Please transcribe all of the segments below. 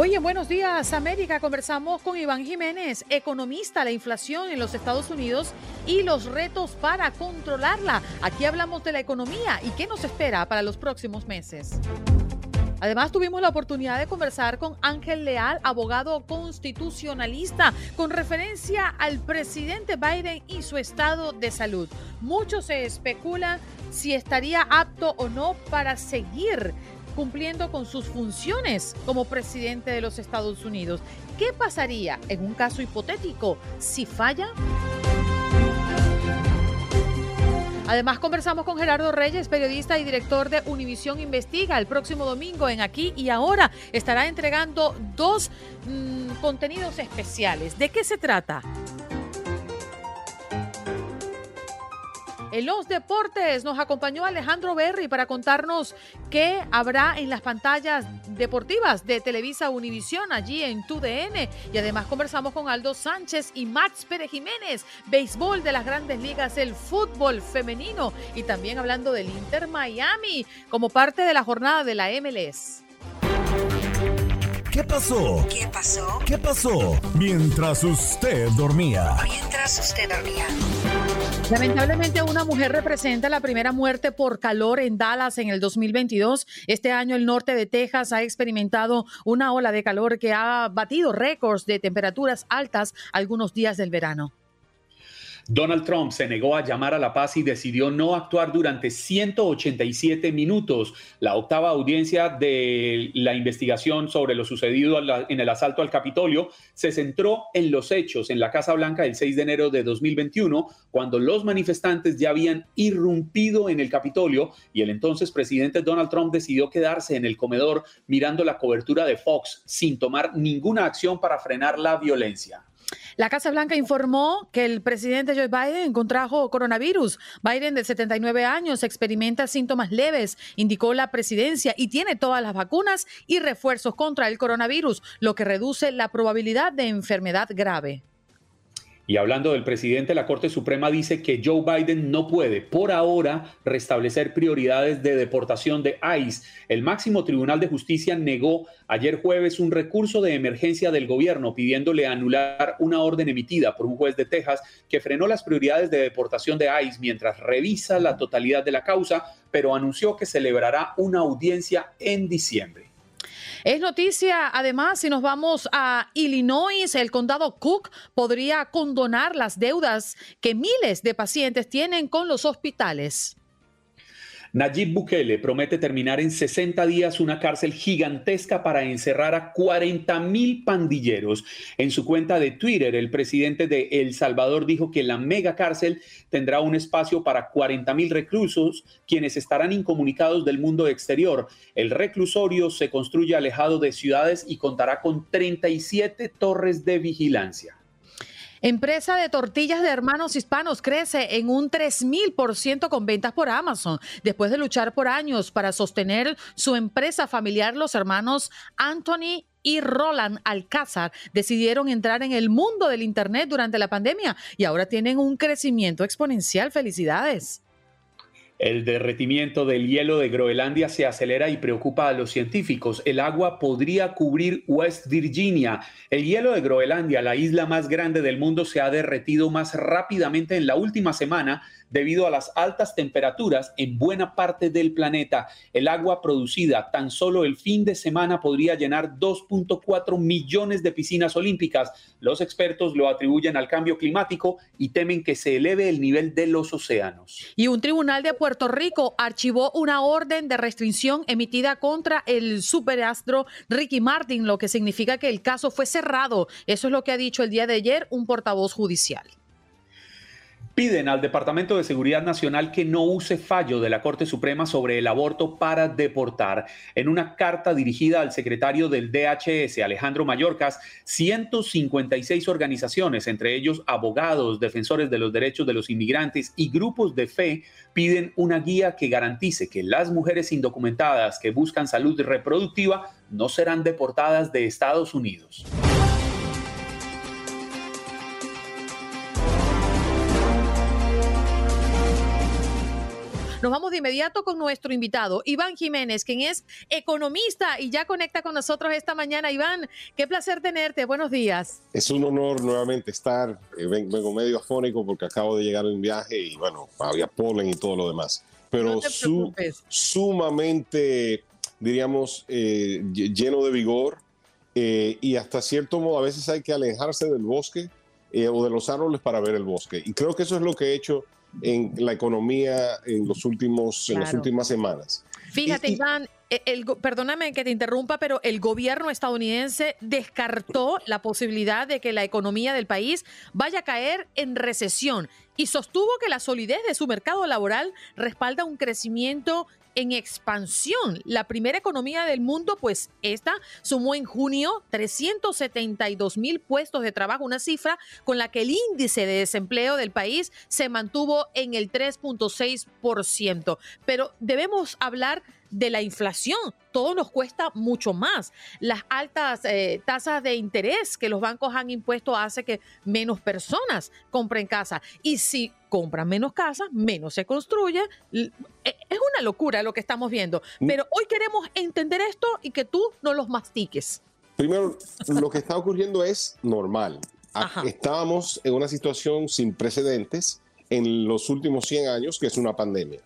Hoy en Buenos Días América conversamos con Iván Jiménez, economista, la inflación en los Estados Unidos y los retos para controlarla. Aquí hablamos de la economía y qué nos espera para los próximos meses. Además, tuvimos la oportunidad de conversar con Ángel Leal, abogado constitucionalista, con referencia al presidente Biden y su estado de salud. Mucho se especula si estaría apto o no para seguir cumpliendo con sus funciones como presidente de los Estados Unidos. ¿Qué pasaría en un caso hipotético si falla? Además, conversamos con Gerardo Reyes, periodista y director de Univisión Investiga. El próximo domingo en Aquí y Ahora estará entregando dos mmm, contenidos especiales. ¿De qué se trata? En los deportes nos acompañó Alejandro Berry para contarnos qué habrá en las pantallas deportivas de Televisa Univisión allí en TUDN. Y además conversamos con Aldo Sánchez y Max Pérez Jiménez, béisbol de las grandes ligas, el fútbol femenino y también hablando del Inter Miami como parte de la jornada de la MLS. ¿Qué pasó? ¿Qué pasó? ¿Qué pasó? Mientras usted dormía. Mientras usted dormía. Lamentablemente una mujer representa la primera muerte por calor en Dallas en el 2022. Este año el norte de Texas ha experimentado una ola de calor que ha batido récords de temperaturas altas algunos días del verano. Donald Trump se negó a llamar a la paz y decidió no actuar durante 187 minutos. La octava audiencia de la investigación sobre lo sucedido en el asalto al Capitolio se centró en los hechos en la Casa Blanca el 6 de enero de 2021, cuando los manifestantes ya habían irrumpido en el Capitolio y el entonces presidente Donald Trump decidió quedarse en el comedor mirando la cobertura de Fox sin tomar ninguna acción para frenar la violencia. La Casa Blanca informó que el presidente Joe Biden contrajo coronavirus. Biden, de 79 años, experimenta síntomas leves, indicó la presidencia, y tiene todas las vacunas y refuerzos contra el coronavirus, lo que reduce la probabilidad de enfermedad grave. Y hablando del presidente, la Corte Suprema dice que Joe Biden no puede, por ahora, restablecer prioridades de deportación de ICE. El máximo tribunal de justicia negó ayer jueves un recurso de emergencia del gobierno pidiéndole anular una orden emitida por un juez de Texas que frenó las prioridades de deportación de ICE mientras revisa la totalidad de la causa, pero anunció que celebrará una audiencia en diciembre. Es noticia, además, si nos vamos a Illinois, el condado Cook podría condonar las deudas que miles de pacientes tienen con los hospitales. Nayib Bukele promete terminar en 60 días una cárcel gigantesca para encerrar a 40 mil pandilleros. En su cuenta de Twitter, el presidente de El Salvador dijo que la mega cárcel tendrá un espacio para 40 mil reclusos, quienes estarán incomunicados del mundo exterior. El reclusorio se construye alejado de ciudades y contará con 37 torres de vigilancia. Empresa de tortillas de hermanos hispanos crece en un 3000% con ventas por Amazon. Después de luchar por años para sostener su empresa familiar, los hermanos Anthony y Roland Alcázar decidieron entrar en el mundo del Internet durante la pandemia y ahora tienen un crecimiento exponencial. Felicidades. El derretimiento del hielo de Groenlandia se acelera y preocupa a los científicos. El agua podría cubrir West Virginia. El hielo de Groenlandia, la isla más grande del mundo, se ha derretido más rápidamente en la última semana debido a las altas temperaturas en buena parte del planeta. El agua producida tan solo el fin de semana podría llenar 2.4 millones de piscinas olímpicas. Los expertos lo atribuyen al cambio climático y temen que se eleve el nivel de los océanos. Y un tribunal de Puerto Rico archivó una orden de restricción emitida contra el superastro Ricky Martin, lo que significa que el caso fue cerrado. Eso es lo que ha dicho el día de ayer un portavoz judicial piden al Departamento de Seguridad Nacional que no use fallo de la Corte Suprema sobre el aborto para deportar. En una carta dirigida al secretario del DHS, Alejandro Mayorkas, 156 organizaciones, entre ellos abogados, defensores de los derechos de los inmigrantes y grupos de fe, piden una guía que garantice que las mujeres indocumentadas que buscan salud reproductiva no serán deportadas de Estados Unidos. Nos vamos de inmediato con nuestro invitado, Iván Jiménez, quien es economista y ya conecta con nosotros esta mañana. Iván, qué placer tenerte. Buenos días. Es un honor nuevamente estar. Eh, vengo medio afónico porque acabo de llegar de un viaje y bueno, había polen y todo lo demás. Pero sumamente, diríamos, eh, lleno de vigor eh, y hasta cierto modo a veces hay que alejarse del bosque o de los árboles para ver el bosque. Y creo que eso es lo que he hecho en la economía en, los últimos, en las últimas semanas. Fíjate, Iván, el, perdóname que te interrumpa, pero el gobierno estadounidense descartó la posibilidad de que la economía del país vaya a caer en recesión y sostuvo que la solidez de su mercado laboral respalda un crecimiento en expansión. La primera economía del mundo, pues esta sumó en junio 372 mil puestos de trabajo, una cifra con la que el índice de desempleo del país se mantuvo en el 3.6%. Pero debemos hablar de la inflación. Todo nos cuesta mucho más. Las altas eh, tasas de interés que los bancos han impuesto hace que menos personas compren casa. Y si compran menos casas, menos se construye. E, es una locura lo que estamos viendo. Mm. Pero hoy queremos entender esto y que tú no los mastiques. Primero, lo que está ocurriendo es normal. Estábamos en una situación sin precedentes en los últimos 100 años, que es una pandemia.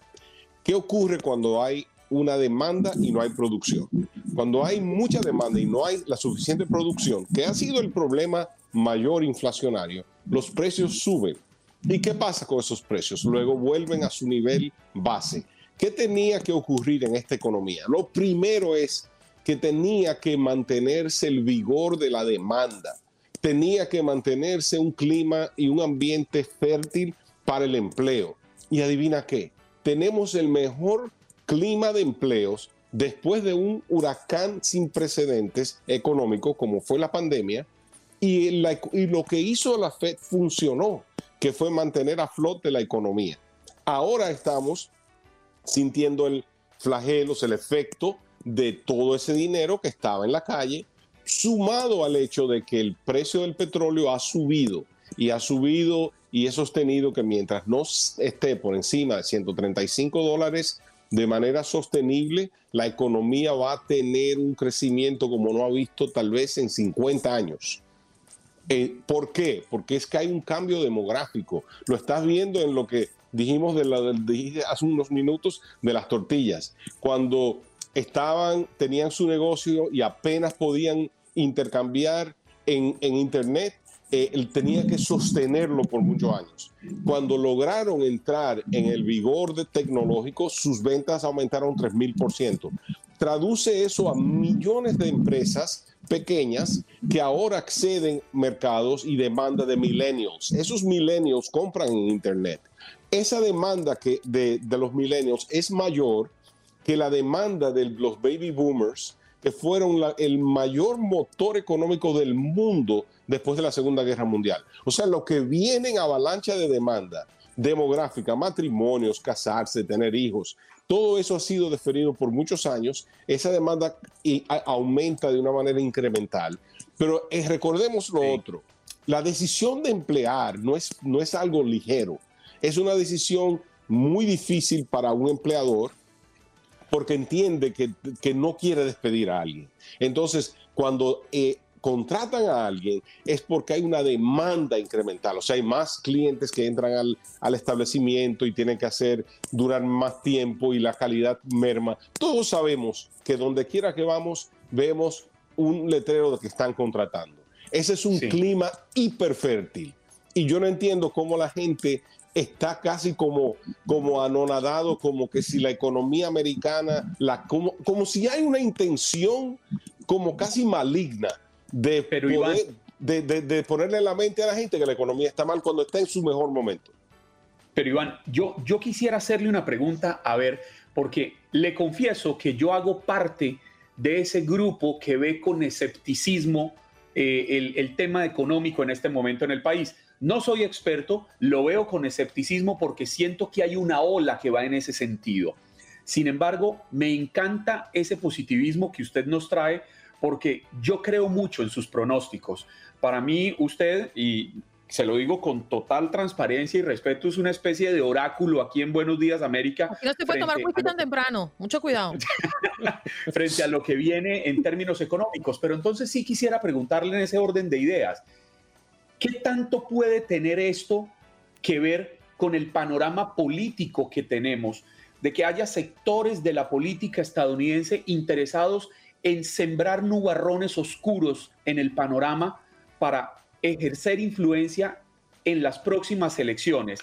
¿Qué ocurre cuando hay una demanda y no hay producción. Cuando hay mucha demanda y no hay la suficiente producción, que ha sido el problema mayor inflacionario, los precios suben. ¿Y qué pasa con esos precios? Luego vuelven a su nivel base. ¿Qué tenía que ocurrir en esta economía? Lo primero es que tenía que mantenerse el vigor de la demanda, tenía que mantenerse un clima y un ambiente fértil para el empleo. Y adivina qué, tenemos el mejor clima de empleos después de un huracán sin precedentes económico como fue la pandemia y, lo que hizo la Fed funcionó, que fue mantener a flote la economía. Ahora estamos sintiendo el flagelos, el efecto de todo ese dinero que estaba en la calle, sumado al hecho de que el precio del petróleo ha subido y ha subido y he sostenido que mientras no esté por encima de 135 dólares de manera sostenible, la economía va a tener un crecimiento como no ha visto tal vez en 50 años. Eh, ¿Por qué? Porque es que hay un cambio demográfico. Lo estás viendo en lo que dijimos hace unos minutos de las tortillas. Cuando estaban, tenían su negocio y apenas podían intercambiar en, en Internet, eh, él tenía que sostenerlo por muchos años. Cuando lograron entrar en el vigor de tecnológico, sus ventas aumentaron 3.000%. Traduce eso a millones de empresas pequeñas que ahora acceden mercados y demanda de millennials. Esos millennials compran en Internet. Esa demanda que de, de los millennials es mayor que la demanda de los baby boomers que fueron el mayor motor económico del mundo después de la Segunda Guerra Mundial. O sea, lo que viene en avalancha de demanda demográfica, matrimonios, casarse, tener hijos, todo eso ha sido deferido por muchos años. Esa demanda aumenta de una manera incremental. Pero eh, recordemos lo otro, la decisión de emplear no es, no es algo ligero, es una decisión muy difícil para un empleador porque entiende que, que no quiere despedir a alguien. Entonces, cuando eh, contratan a alguien es porque hay una demanda incremental, o sea, hay más clientes que entran al, al, establecimiento y tienen que hacer durar más tiempo y la calidad merma. Todos sabemos que donde quiera que vamos, vemos un letrero de que están contratando. Ese es un sí. clima hiperfértil. Y yo no entiendo cómo la gente está casi como, como anonadado, como que si la economía americana, la, como, como si hay una intención como casi maligna de, Pero, poder, Iván, de, de, de, ponerle en la mente a la gente que la economía está mal cuando está en su mejor momento. Pero Iván, yo, yo quisiera hacerle una pregunta, a ver, porque le confieso que yo hago parte de ese grupo que ve con escepticismo eh, el, el tema económico en este momento en el país. No soy experto, lo veo con escepticismo porque siento que hay una ola que va en ese sentido. Sin embargo, me encanta ese positivismo que usted nos trae porque yo creo mucho en sus pronósticos. Para mí, usted, y se lo digo con total transparencia y respeto, es una especie de oráculo aquí en Buenos Días América. Aquí no se puede tomar whisky tan temprano, mucho cuidado. frente a lo que viene en términos económicos. Pero entonces sí quisiera preguntarle en ese orden de ideas, ¿qué tanto puede tener esto que ver con el panorama político que tenemos? De que haya sectores de la política estadounidense interesados en sembrar nubarrones oscuros en el panorama para ejercer influencia en las próximas elecciones.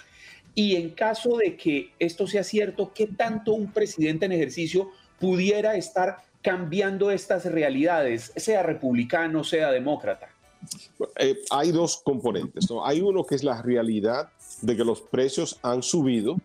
Y en caso de que esto sea cierto, ¿qué tanto un presidente en ejercicio pudiera estar cambiando estas realidades, sea republicano, sea demócrata? Eh, hay dos componentes. ¿no? Hay uno que es la realidad de que los precios han subido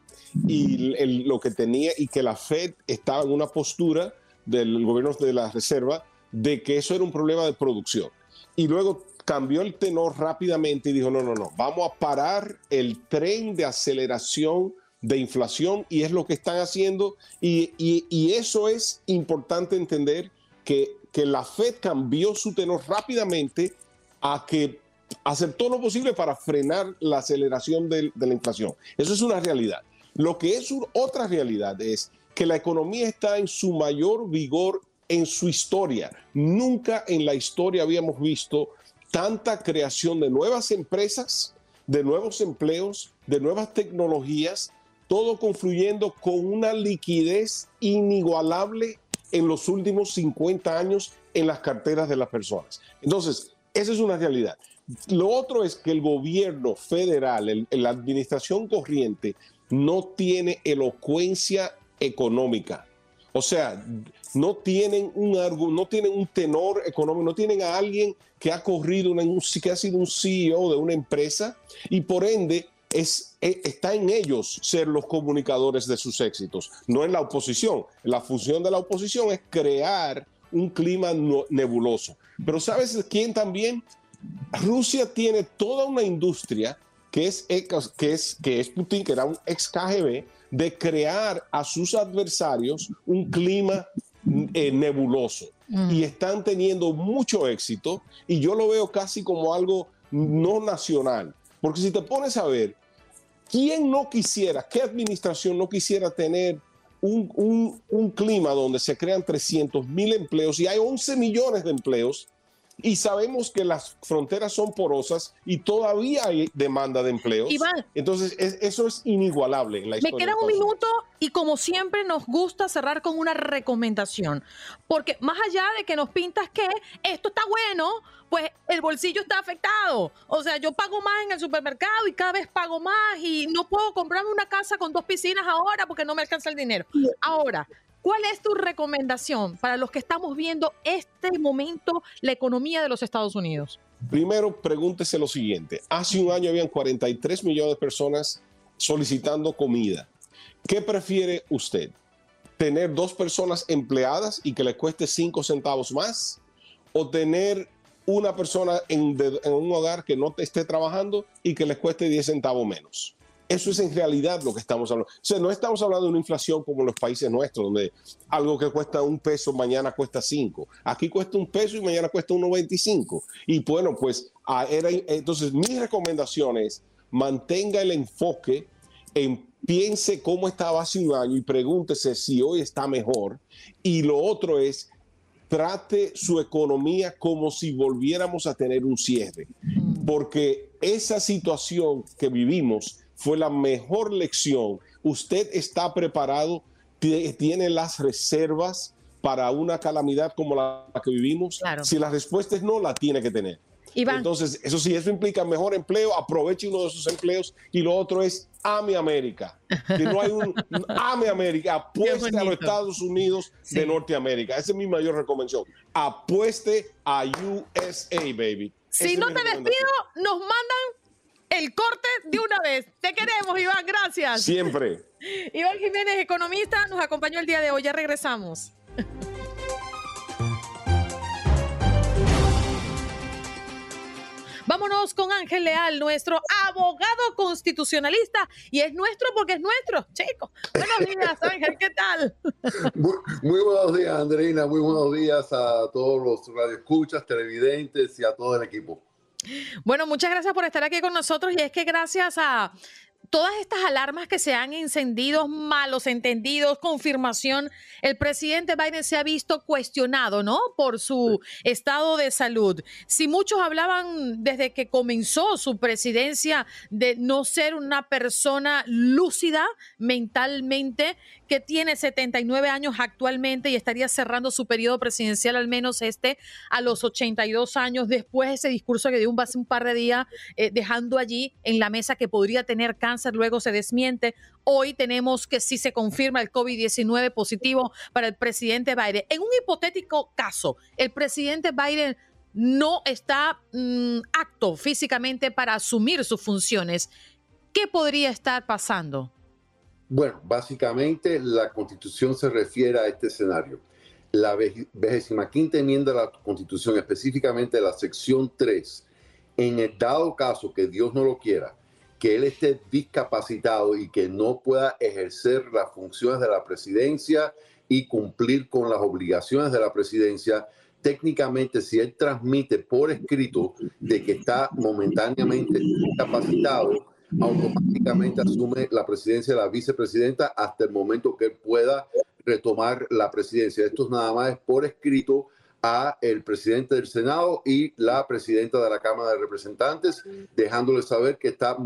y el, lo que tenía y que la Fed estaba en una postura del gobierno de la Reserva de que eso era un problema de producción. Y luego cambió el tenor rápidamente y dijo, no, no, no, vamos a parar el tren de aceleración de inflación y es lo que están haciendo. Y, y, y eso es importante entender que, que, la Fed cambió su tenor rápidamente a que hacer todo lo posible para frenar la aceleración de, la inflación. Eso es una realidad. Lo que es un, otra realidad es que la economía está en su mayor vigor en su historia. Nunca en la historia habíamos visto tanta creación de nuevas empresas, de nuevos empleos, de nuevas tecnologías, todo confluyendo con una liquidez inigualable en los últimos 50 años en las carteras de las personas. Entonces, esa es una realidad. Lo otro es que el gobierno federal, la administración corriente, no tiene elocuencia económica. O sea, no tienen un no tienen un tenor económico, no tienen a alguien que ha corrido, una, que ha sido un CEO de una empresa y por ende es, está en ellos ser los comunicadores de sus éxitos, no en la oposición. La función de la oposición es crear un clima nebuloso. Pero ¿sabes quién también? Rusia tiene toda una industria que es, que es, que es Putin, que era un ex KGB, de crear a sus adversarios un clima eh, nebuloso. Mm. Y están teniendo mucho éxito y yo lo veo casi como algo no nacional. Porque si te pones a ver, ¿quién no quisiera, qué administración no quisiera tener un, un, un clima donde se crean 300 mil empleos y hay 11 millones de empleos y sabemos que las fronteras son porosas y todavía hay demanda de empleos. Iván, Entonces, es, eso es inigualable en la me queda un minuto y como siempre nos gusta cerrar con una recomendación, porque más allá de que nos pintas que esto está bueno, pues el bolsillo está afectado. O sea, yo pago más en el supermercado y cada vez pago más y no puedo comprarme una casa con dos piscinas ahora porque no me alcanza el dinero. Ahora, ¿Cuál es tu recomendación para los que estamos viendo este momento la economía de los Estados Unidos? Primero, pregúntese lo siguiente. Hace un año habían 43 millones de personas solicitando comida. ¿Qué prefiere usted? ¿Tener dos personas empleadas y que le cueste 5 centavos más? ¿O tener una persona en, un hogar que no te esté trabajando y que les cueste 10 centavos menos? Eso es en realidad lo que estamos hablando. O sea, no estamos hablando de una inflación como los países nuestros, donde algo que cuesta un peso mañana cuesta cinco. Aquí cuesta un peso y mañana cuesta 1.25. Y bueno, pues era, entonces mi recomendación es mantenga el enfoque en piense cómo estaba hace un año y pregúntese si hoy está mejor. Y lo otro es, trate su economía como si volviéramos a tener un cierre, porque esa situación que vivimos fue la mejor lección. Usted está preparado, tiene las reservas para una calamidad como la que vivimos. Si la respuesta es no, la tiene que tener. Entonces, eso sí, eso implica mejor empleo, aproveche uno de esos empleos y lo otro es ame América. Que no hay un ame América, apueste a los Estados Unidos de Norteamérica. Esa es mi mayor recomendación. Apueste a USA, baby. Si no te despido, nos mandan el corte de una vez. Te queremos, Iván, gracias. Siempre. Iván Jiménez, economista, nos acompañó el día de hoy. Ya regresamos. Vámonos con Ángel Leal, nuestro abogado constitucionalista. Y es nuestro porque es nuestro, chicos. Buenos días, Ángel, ¿qué tal? Muy, buenos días, Andreina. Muy buenos días a todos los radioescuchas, televidentes y a todo el equipo. Bueno, muchas gracias por estar aquí con nosotros. Y es que gracias a todas estas alarmas que se han encendido, malos entendidos, confirmación, el presidente Biden se ha visto cuestionado, ¿no? Por su estado de salud. Si muchos hablaban desde que comenzó su presidencia de no ser una persona lúcida mentalmente, que tiene 79 años actualmente y estaría cerrando su periodo presidencial, al menos este, a los 82 años, después de ese discurso que dio un, hace un par de días, eh, dejando allí en la mesa que podría tener cáncer, luego se desmiente. Hoy tenemos que si se confirma el COVID-19 positivo para el presidente Biden. En un hipotético caso, el presidente Biden no está mm, acto físicamente para asumir sus funciones. ¿Qué podría estar pasando? Bueno, básicamente la constitución se refiere a este escenario. La vigésima quinta enmienda de la constitución, específicamente la sección 3, en el dado caso que Dios no lo quiera, que él esté discapacitado y que no pueda ejercer las funciones de la presidencia y cumplir con las obligaciones de la presidencia, técnicamente si él transmite por escrito de que está momentáneamente discapacitado, automáticamente asume la presidencia de la vicepresidenta hasta el momento que él pueda retomar la presidencia. Esto es nada más por escrito a el presidente del Senado y la presidenta de la Cámara de Representantes, dejándole saber que está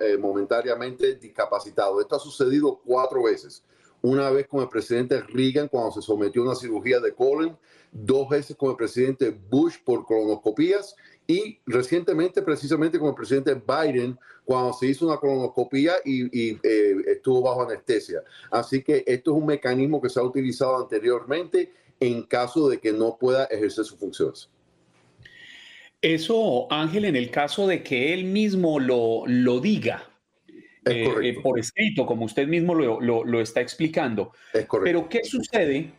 eh, momentáneamente discapacitado. Esto ha sucedido cuatro veces. Una vez con el presidente Reagan cuando se sometió a una cirugía de colon, dos veces con el presidente Bush por colonoscopías y recientemente, precisamente con el presidente Biden, cuando se hizo una colonoscopia y, eh, estuvo bajo anestesia. Así que esto es un mecanismo que se ha utilizado anteriormente en caso de que no pueda ejercer sus funciones. Eso, Ángel, en el caso de que él mismo lo, lo diga, eh, eh, por escrito, como usted mismo lo, lo, lo está explicando. Es correcto. Pero, ¿qué sucede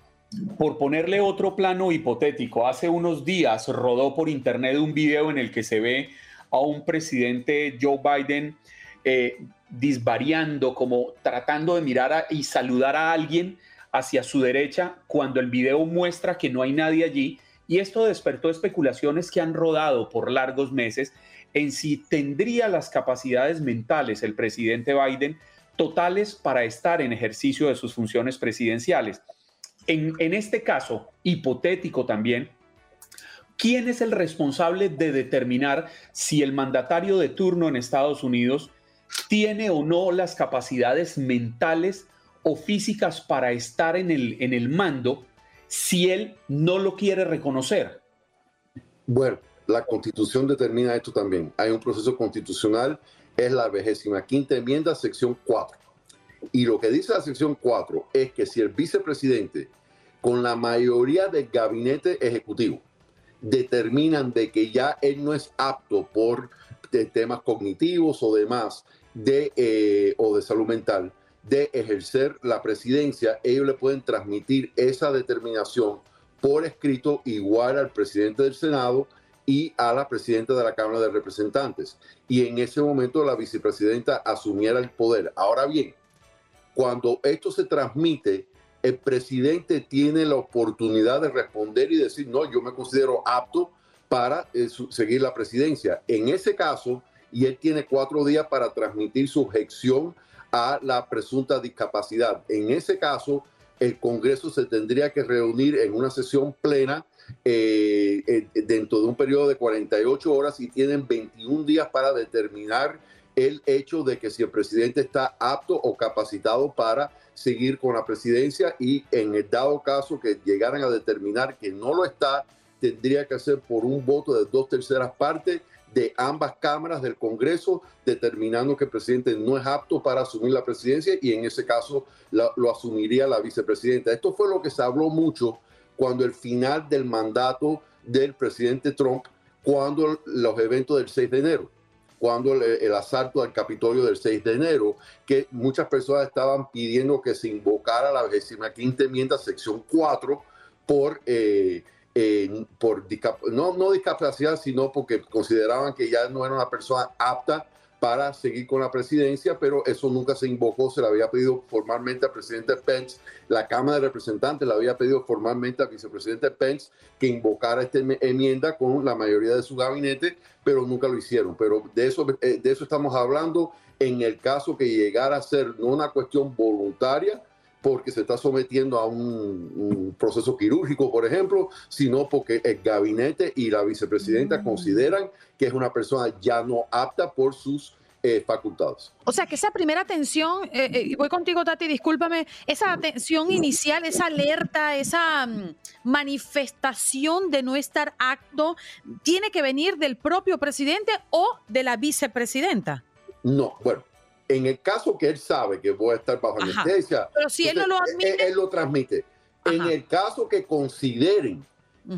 por ponerle otro plano hipotético, hace unos días rodó por internet un video en el que se ve a un presidente Joe Biden eh, disvariando, como tratando de mirar y saludar a alguien hacia su derecha, cuando el video muestra que no hay nadie allí. Y esto despertó especulaciones que han rodado por largos meses en si tendría las capacidades mentales el presidente Biden totales para estar en ejercicio de sus funciones presidenciales. En, este caso, hipotético también, ¿quién es el responsable de determinar si el mandatario de turno en Estados Unidos tiene o no las capacidades mentales o físicas para estar en el, en el mando si él no lo quiere reconocer? Bueno, la constitución determina esto también. Hay un proceso constitucional, es la vigésima quinta enmienda, sección 4. Y lo que dice la sección 4 es que si el vicepresidente, con la mayoría del gabinete ejecutivo, determinan de que ya él no es apto por temas cognitivos o demás de, eh, o de salud mental, de ejercer la presidencia, ellos le pueden transmitir esa determinación por escrito igual al presidente del Senado y a la presidenta de la Cámara de Representantes. Y en ese momento la vicepresidenta asumiera el poder. Ahora bien, cuando esto se transmite, el presidente tiene la oportunidad de responder y decir, no, yo me considero apto para eh, seguir la presidencia. En ese caso, y él tiene cuatro días para transmitir su objeción a la presunta discapacidad. En ese caso, el Congreso se tendría que reunir en una sesión plena eh, eh, dentro de un periodo de 48 horas y tienen 21 días para determinar el hecho de que si el presidente está apto o capacitado para seguir con la presidencia y en el dado caso que llegaran a determinar que no lo está, tendría que ser por un voto de dos terceras partes de ambas cámaras del Congreso, determinando que el presidente no es apto para asumir la presidencia y en ese caso lo asumiría la vicepresidenta. Esto fue lo que se habló mucho cuando el final del mandato del presidente Trump, cuando los eventos del 6 de enero cuando el, asalto al Capitolio del 6 de enero, que muchas personas estaban pidiendo que se invocara la 25 enmienda, sección 4, por, eh, por no, no discapacidad, sino porque consideraban que ya no era una persona apta para seguir con la presidencia, pero eso nunca se invocó, se le había pedido formalmente al presidente Pence, la Cámara de Representantes le había pedido formalmente al vicepresidente Pence que invocara esta enmienda con la mayoría de su gabinete, pero nunca lo hicieron. Pero de eso, eh, de eso estamos hablando en el caso que llegara a ser no una cuestión voluntaria, porque se está sometiendo a un, proceso quirúrgico, por ejemplo, sino porque el gabinete y la vicepresidenta mm. consideran que es una persona ya no apta por sus eh, facultades. O sea que esa primera atención, eh, eh, voy contigo Tati, discúlpame, esa atención inicial, esa alerta, esa mm, manifestación de no estar apto, ¿tiene que venir del propio presidente o de la vicepresidenta? No, bueno, en el caso que él sabe que voy a estar bajo anestesia, pero si él no lo admite, él, lo transmite. En el caso que consideren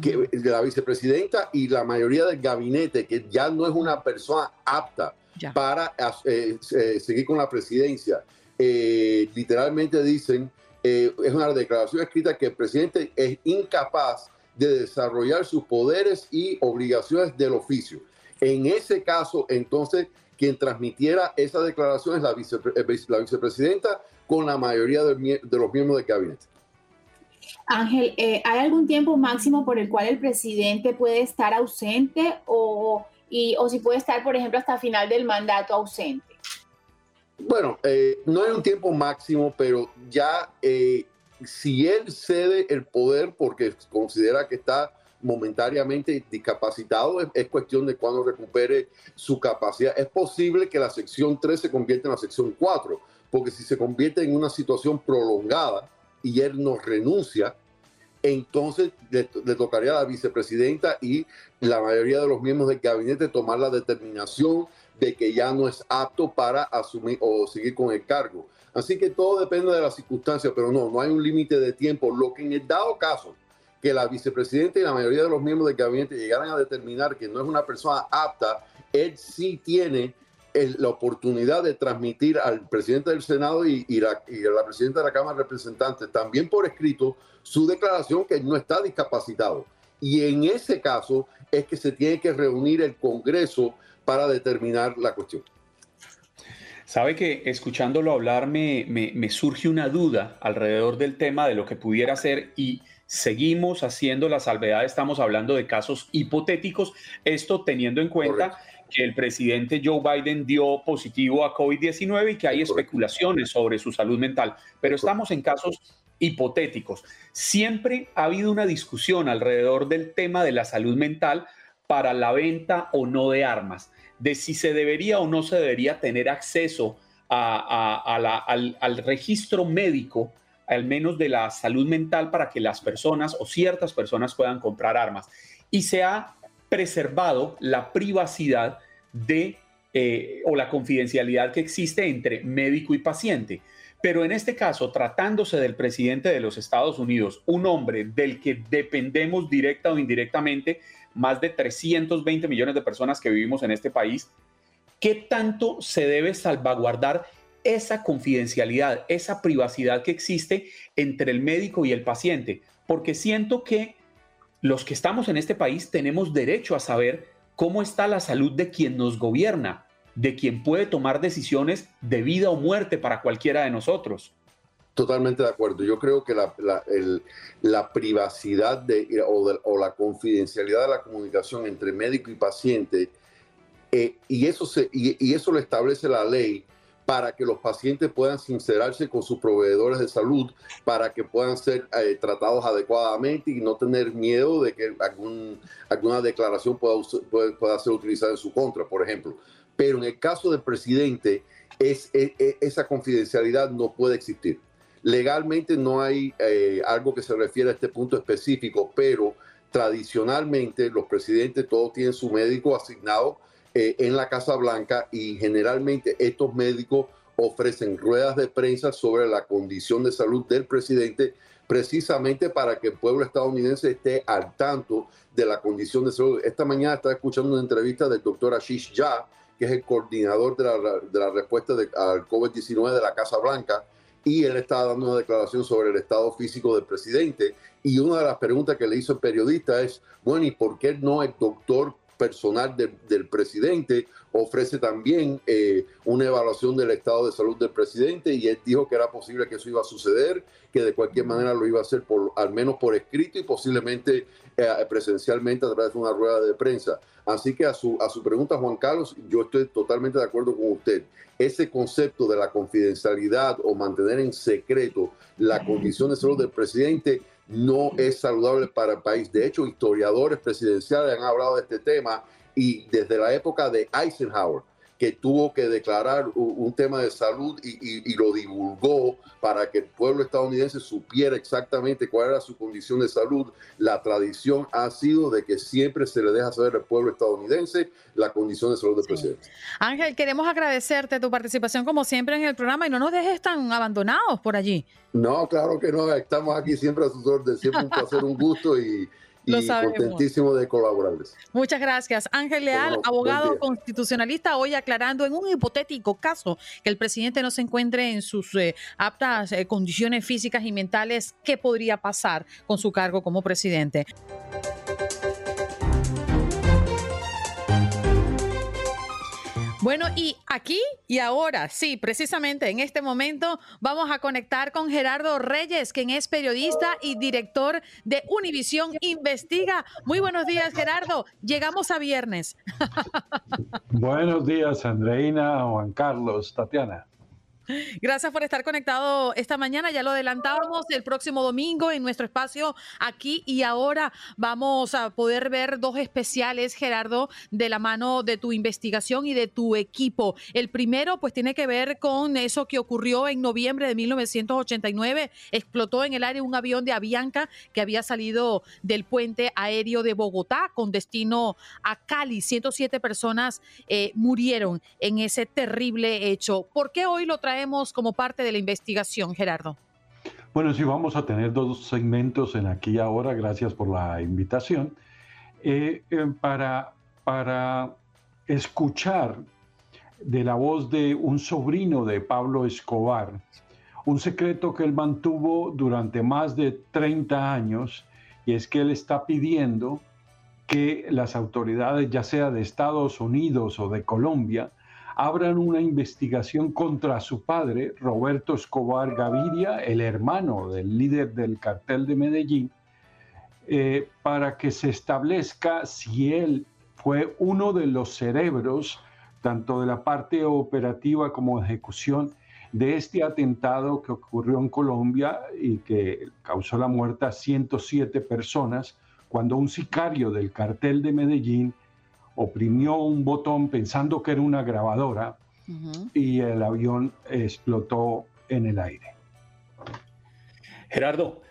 que la vicepresidenta y la mayoría del gabinete que ya no es una persona apta para eh, eh, seguir con la presidencia, eh, literalmente dicen, es una declaración escrita que el presidente es incapaz de desarrollar sus poderes y obligaciones del oficio. En ese caso, entonces, quien transmitiera esa declaración es la, la vicepresidenta con la mayoría de, los miembros del gabinete. Ángel, ¿hay algún tiempo máximo por el cual el presidente puede estar ausente o y, o si puede estar, por ejemplo, hasta final del mandato ausente? Bueno, eh, no hay un tiempo máximo, pero ya eh, si él cede el poder porque considera que está momentáneamente discapacitado, es, cuestión de cuando recupere su capacidad. Es posible que la sección 3 se convierta en la sección 4, porque si se convierte en una situación prolongada y él no renuncia, entonces le, tocaría a la vicepresidenta y la mayoría de los miembros del gabinete tomar la determinación de que ya no es apto para asumir o seguir con el cargo. Así que todo depende de las circunstancias, pero no, no hay un límite de tiempo. Lo que en el dado caso que la vicepresidenta y la mayoría de los miembros del gabinete llegaran a determinar que no es una persona apta, él sí tiene la oportunidad de transmitir al presidente del Senado y, la, y, la, presidenta de la Cámara de Representantes también por escrito su declaración que no está discapacitado. Y en ese caso es que se tiene que reunir el Congreso para determinar la cuestión. Sabe que escuchándolo hablar me, me surge una duda alrededor del tema de lo que pudiera ser y seguimos haciendo la salvedad, estamos hablando de casos hipotéticos, esto teniendo en cuenta que el presidente Joe Biden dio positivo a COVID-19 y que hay especulaciones sobre su salud mental, pero estamos en casos hipotéticos. Siempre ha habido una discusión alrededor del tema de la salud mental para la venta o no de armas, de si se debería o no se debería tener acceso al, al registro médico, al menos de la salud mental, para que las personas o ciertas personas puedan comprar armas. Y se ha preservado la privacidad de eh, o la confidencialidad que existe entre médico y paciente. Pero en este caso, tratándose del presidente de los Estados Unidos, un hombre del que dependemos directa o indirectamente, más de 320 millones de personas que vivimos en este país, ¿qué tanto se debe salvaguardar esa confidencialidad, esa privacidad que existe entre el médico y el paciente? Porque siento que los que estamos en este país tenemos derecho a saber cómo está la salud de quien nos gobierna, de quien puede tomar decisiones de vida o muerte para cualquiera de nosotros. Totalmente de acuerdo. Yo creo que la, privacidad de, o, la confidencialidad de la comunicación entre médico y paciente Eh, y, eso se, y, eso lo establece la ley para que los pacientes puedan sincerarse con sus proveedores de salud, para que puedan ser eh, tratados adecuadamente y no tener miedo de que alguna declaración pueda, ser utilizada en su contra, por ejemplo. Pero en el caso del presidente, es, esa confidencialidad no puede existir. Legalmente no hay eh, algo que se refiere a este punto específico, pero tradicionalmente los presidentes todos tienen su médico asignado eh, en la Casa Blanca y generalmente estos médicos ofrecen ruedas de prensa sobre la condición de salud del presidente precisamente para que el pueblo estadounidense esté al tanto de la condición de salud. Esta mañana estaba escuchando una entrevista del doctor Ashish Jha, que es el coordinador de la, de la respuesta al COVID-19 de la Casa Blanca, y él estaba dando una declaración sobre el estado físico del presidente. Y una de las preguntas que le hizo el periodista es, bueno, ¿y por qué no el doctor personal del presidente ofrece también eh, una evaluación del estado de salud del presidente y él dijo que era posible que eso iba a suceder, que de cualquier manera lo iba a hacer por, al menos por escrito y posiblemente eh, presencialmente a través de una rueda de prensa. Así que a su, a su pregunta, Juan Carlos, yo estoy totalmente de acuerdo con usted. Ese concepto de la confidencialidad o mantener en secreto la condición de salud del presidente no es saludable para el país. De hecho, historiadores presidenciales han hablado de este tema y desde la época de Eisenhower, que tuvo que declarar un, tema de salud y, lo divulgó para que el pueblo estadounidense supiera exactamente cuál era su condición de salud. La tradición ha sido de que siempre se le deja saber al pueblo estadounidense la condición de salud del presidente. Ángel, queremos agradecerte tu participación como siempre en el programa y no nos dejes tan abandonados por allí. No, claro que no, estamos aquí siempre a sus órdenes, siempre un placer, un gusto y y contentísimo de colaborarles. Muchas gracias. Ángel Leal, abogado constitucionalista, hoy aclarando en un hipotético caso que el presidente no se encuentre en sus eh, aptas eh, condiciones físicas y mentales, ¿qué podría pasar con su cargo como presidente? Bueno, y aquí y ahora, sí, precisamente en este momento vamos a conectar con Gerardo Reyes, quien es periodista y director de Univisión Investiga. Muy buenos días, Gerardo. Llegamos a viernes. Buenos días, Andreina, Juan Carlos, Tatiana. Gracias por estar conectado esta mañana. Ya lo adelantábamos el próximo domingo en nuestro espacio aquí y ahora vamos a poder ver dos especiales, Gerardo, de la mano de tu investigación y de tu equipo. El primero, pues tiene que ver con eso que ocurrió en noviembre de 1989. Explotó en el aire un avión de Avianca que había salido del puente aéreo de Bogotá con destino a Cali. 107 personas eh, murieron en ese terrible hecho. ¿Por qué hoy lo como parte de la investigación, Gerardo? Bueno, sí, vamos a tener dos segmentos en aquí ahora. Gracias por la invitación. Eh, eh, para, para escuchar de la voz de un sobrino de Pablo Escobar, un secreto que él mantuvo durante más de 30 años, y es que él está pidiendo que las autoridades, ya sea de Estados Unidos o de Colombia, abran una investigación contra su padre, Roberto Escobar Gaviria, el hermano del líder del cartel de Medellín, eh, para que se establezca si él fue uno de los cerebros, tanto de la parte operativa como de ejecución, de este atentado que ocurrió en Colombia y que causó la muerte a 107 personas, cuando un sicario del cartel de Medellín oprimió un botón pensando que era una grabadora y el avión explotó en el aire. Gerardo,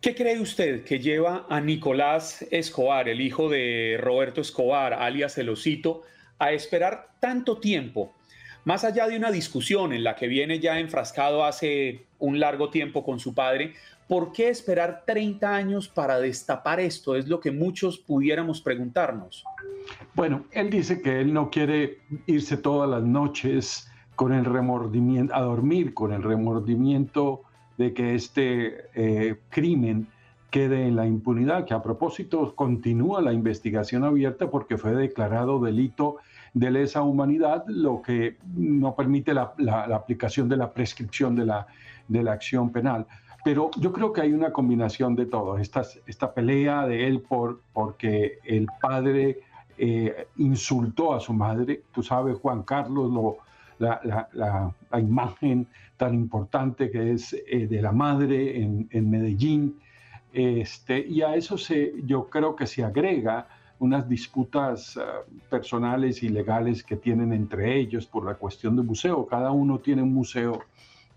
¿qué cree usted que lleva a Nicolás Escobar, el hijo de Roberto Escobar, alias El Osito, a esperar tanto tiempo? Más allá de una discusión en la que viene ya enfrascado hace un largo tiempo con su padre, ¿Por qué esperar 30 años para destapar esto? Es lo que muchos pudiéramos preguntarnos. Bueno, él dice que él no quiere irse todas las noches con el remordimiento, a dormir con el remordimiento de que este eh, crimen quede en la impunidad, que a propósito continúa la investigación abierta porque fue declarado delito de lesa humanidad, lo que no permite la, aplicación de la prescripción de la, de la acción penal. Pero yo creo que hay una combinación de todo. Esta, esta pelea de él por, porque el padre eh, insultó a su madre. Tú sabes, Juan Carlos, lo, la, la, imagen tan importante que es eh, de la madre en, en, Medellín. Este, y a eso se, yo creo que se agrega unas disputas ah, personales y legales que tienen entre ellos por la cuestión del museo. Cada uno tiene un museo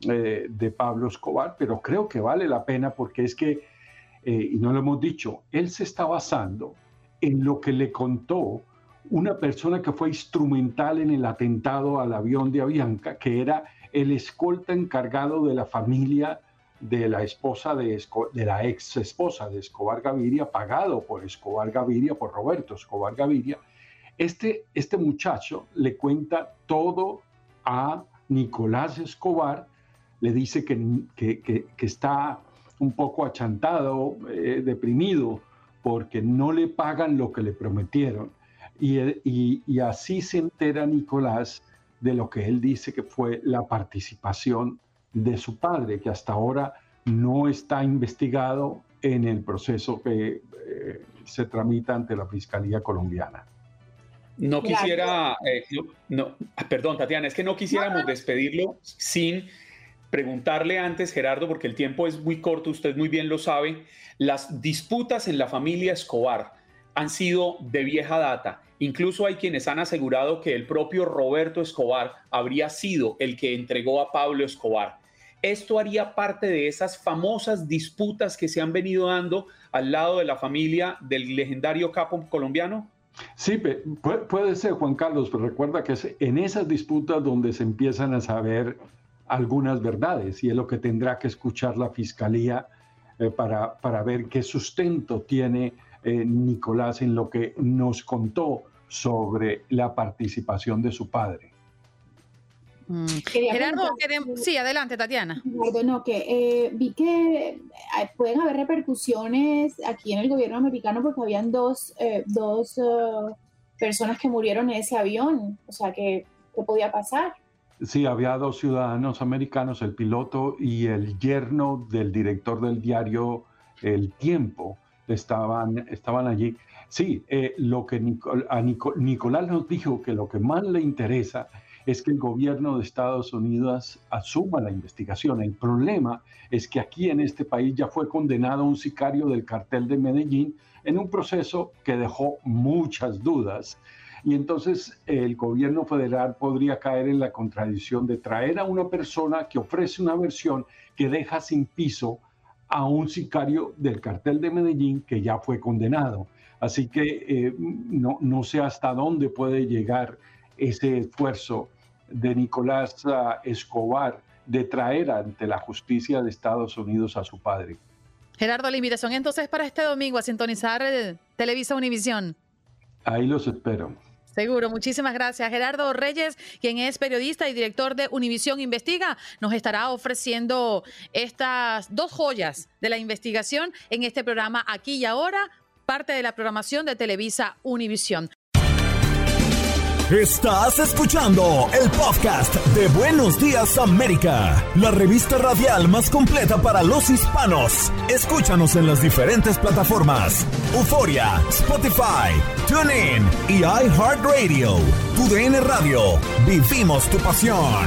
eh, de Pablo Escobar, pero creo que vale la pena porque es que, eh, y no lo hemos dicho, él se está basando en lo que le contó una persona que fue instrumental en el atentado al avión de Avianca, que era el escolta encargado de la familia de la esposa de, de la ex esposa de Escobar Gaviria, pagado por Escobar Gaviria, por Roberto Escobar Gaviria. Este, este muchacho le cuenta todo a Nicolás Escobar, le dice que, que, está un poco achantado, eh, deprimido, porque no le pagan lo que le prometieron. Y, así se entera Nicolás de lo que él dice que fue la participación de su padre, que hasta ahora no está investigado en el proceso que eh, se tramita ante la Fiscalía colombiana. No quisiera, eh, no, perdón Tatiana, es que no quisiéramos despedirlo sin preguntarle antes, Gerardo, porque el tiempo es muy corto, usted muy bien lo sabe, las disputas en la familia Escobar han sido de vieja data. Incluso hay quienes han asegurado que el propio Roberto Escobar habría sido el que entregó a Pablo Escobar. ¿Esto haría parte de esas famosas disputas que se han venido dando al lado de la familia del legendario capo colombiano? Sí, puede ser, Juan Carlos, pero recuerda que es en esas disputas donde se empiezan a saber algunas verdades y es lo que tendrá que escuchar la fiscalía eh, para, para ver qué sustento tiene eh, Nicolás en lo que nos contó sobre la participación de su padre. Mm. Gerardo, sí, adelante, Tatiana. Gerardo, no, que eh, vi que eh, pueden haber repercusiones aquí en el gobierno americano porque habían dos, dos personas que murieron en ese avión. O sea, ¿qué, ¿qué podía pasar? Sí, había dos ciudadanos americanos, el piloto y el yerno del director del diario El Tiempo estaban, estaban allí. Sí, eh, lo que a Nicolás nos dijo que lo que más le interesa es que el gobierno de Estados Unidos asuma la investigación. El problema es que aquí en este país ya fue condenado un sicario del cartel de Medellín en un proceso que dejó muchas dudas. Y entonces el gobierno federal podría caer en la contradicción de traer a una persona que ofrece una versión que deja sin piso a un sicario del cartel de Medellín que ya fue condenado. Así que eh, no, no, sé hasta dónde puede llegar ese esfuerzo de Nicolás ah, Escobar de traer ante la justicia de Estados Unidos a su padre. Gerardo, la invitación entonces para este domingo a sintonizar el Televisa Univisión. Ahí los espero. Seguro, muchísimas gracias. Gerardo Reyes, quien es periodista y director de Univisión Investiga, nos estará ofreciendo estas dos joyas de la investigación en este programa aquí y ahora, parte de la programación de Televisa Univisión. Estás escuchando el podcast de Buenos Días América, la revista radial más completa para los hispanos. Escúchanos en las diferentes plataformas: Euforia, Spotify, TuneIn y iHeartRadio. Tu DN Radio. Vivimos tu pasión.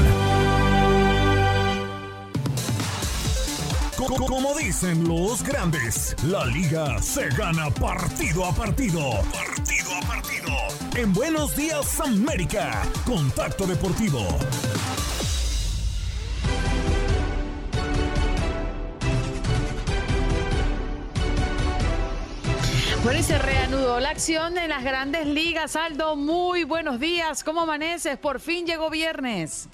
Como dicen los grandes, la liga se gana partido a partido. Partido a partido. En Buenos Días América, Contacto Deportivo. Bueno, y se reanudó la acción en las grandes ligas. Aldo, muy buenos días. ¿Cómo amaneces? Por fin llegó viernes.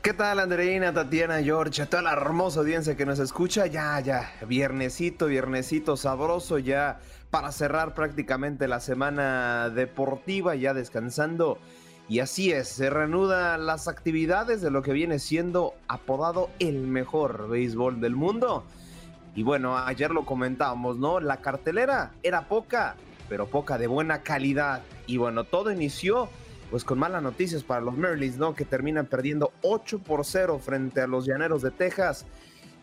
¿Qué tal, Andreina, Tatiana, George, toda la hermosa audiencia que nos escucha? Ya, ya, viernesito, viernesito sabroso, ya para cerrar prácticamente la semana deportiva, ya descansando. Y así es, se reanudan las actividades de lo que viene siendo apodado el mejor béisbol del mundo. Y bueno, ayer lo comentábamos, ¿no? La cartelera era poca, pero poca de buena calidad. Y bueno, todo inició pues con malas noticias para los Merlins, ¿no? Que terminan perdiendo 8 por 0 frente a los Llaneros de Texas.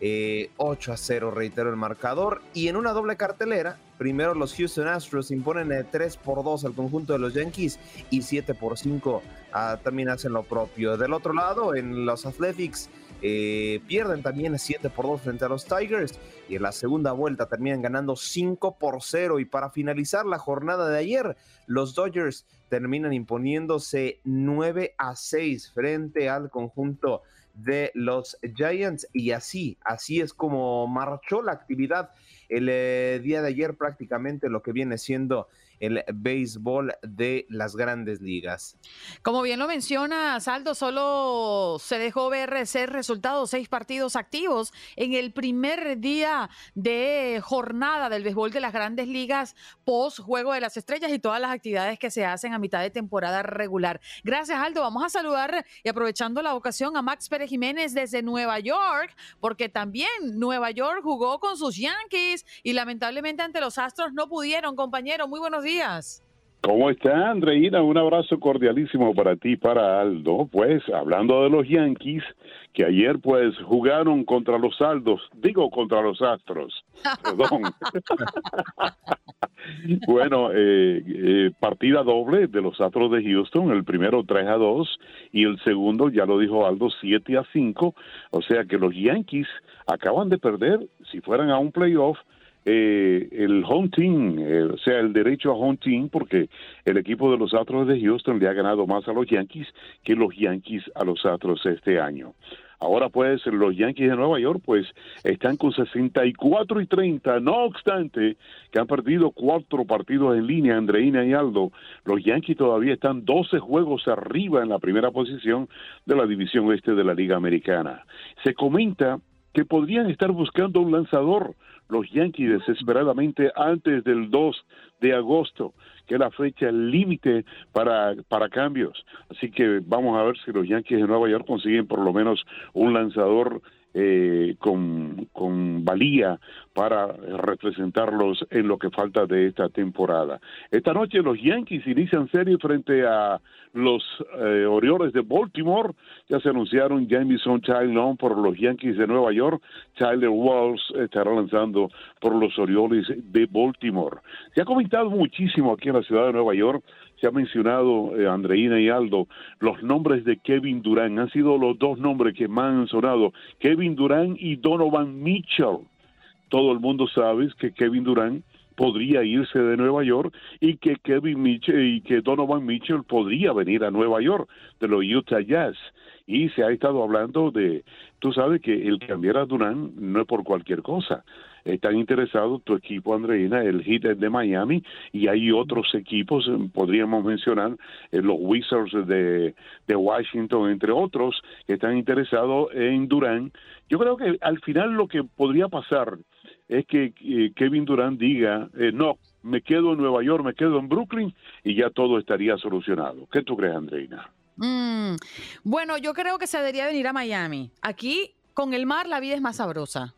8 eh, a 0, reitero el marcador. Y en una doble cartelera, Primero los Houston Astros imponen 3 por 2 al conjunto de los Yankees y 7 por 5 ah, también hacen lo propio. Del otro lado, en los Athletics eh, pierden también 7 por 2 frente a los Tigers y en la segunda vuelta terminan ganando 5 por 0 y para finalizar la jornada de ayer los Dodgers terminan imponiéndose 9 a 6 frente al conjunto de los Giants y así, así es como marchó la actividad el eh, día de ayer prácticamente lo que viene siendo el béisbol de las grandes ligas. Como bien lo menciona Saldo, solo se dejó ver ese resultado, seis partidos activos en el primer día de jornada del béisbol de las grandes ligas post Juego de las Estrellas y todas las actividades que se hacen a mitad de temporada regular. Gracias, Aldo. Vamos a saludar y aprovechando la ocasión a Max Pérez Jiménez desde Nueva York, porque también Nueva York jugó con sus Yankees y lamentablemente ante los Astros no pudieron, compañero. Muy buenos días días. ¿Cómo está, Andreina? Un abrazo cordialísimo para ti, para Aldo. Pues, hablando de los Yankees, que ayer pues jugaron contra los Aldos, digo contra los Astros, perdón. bueno, eh, eh, partida doble de los Astros de Houston, el primero 3 a 2 y el segundo, ya lo dijo Aldo, 7 a 5, o sea que los Yankees acaban de perder, si fueran a un playoff, eh, el home team, eh, o sea, el derecho a home team, porque el equipo de los Astros de Houston le ha ganado más a los Yankees que los Yankees a los Astros este año. Ahora pues los Yankees de Nueva York pues están con 64 y 30, no obstante que han perdido cuatro partidos en línea, Andreina y Aldo, los Yankees todavía están 12 juegos arriba en la primera posición de la división este de la Liga Americana. Se comenta que podrían estar buscando un lanzador los Yankees desesperadamente antes del 2 de agosto, que es la fecha límite para, para cambios. Así que vamos a ver si los Yankees de Nueva York consiguen por lo menos un lanzador eh, con, con valía para representarlos en lo que falta de esta temporada. Esta noche los Yankees inician serie frente a los eh, Orioles de Baltimore. Ya se anunciaron Jameson Long por los Yankees de Nueva York. Tyler Walls estará lanzando por los Orioles de Baltimore. Se ha comentado muchísimo aquí en la ciudad de Nueva York se ha mencionado eh, Andreina y Aldo, los nombres de Kevin Durán, han sido los dos nombres que más han sonado, Kevin Durán y Donovan Mitchell. Todo el mundo sabe que Kevin Durán podría irse de Nueva York y que Kevin Mitchell y que Donovan Mitchell podría venir a Nueva York de los Utah Jazz. Y se ha estado hablando de, tú sabes que el cambiar a Durán no es por cualquier cosa están interesados tu equipo, Andreina, el Heat de Miami y hay otros equipos, eh, podríamos mencionar eh, los Wizards de, Washington, entre otros, que están interesados en Durán. Yo creo que al final lo que podría pasar es que eh, Kevin Durán diga, no, me quedo en Nueva York, me quedo en Brooklyn y ya todo estaría solucionado. ¿Qué tú crees, Andreina? Mm, bueno, yo creo que se debería venir a Miami. Aquí, con el mar, la vida es más sabrosa.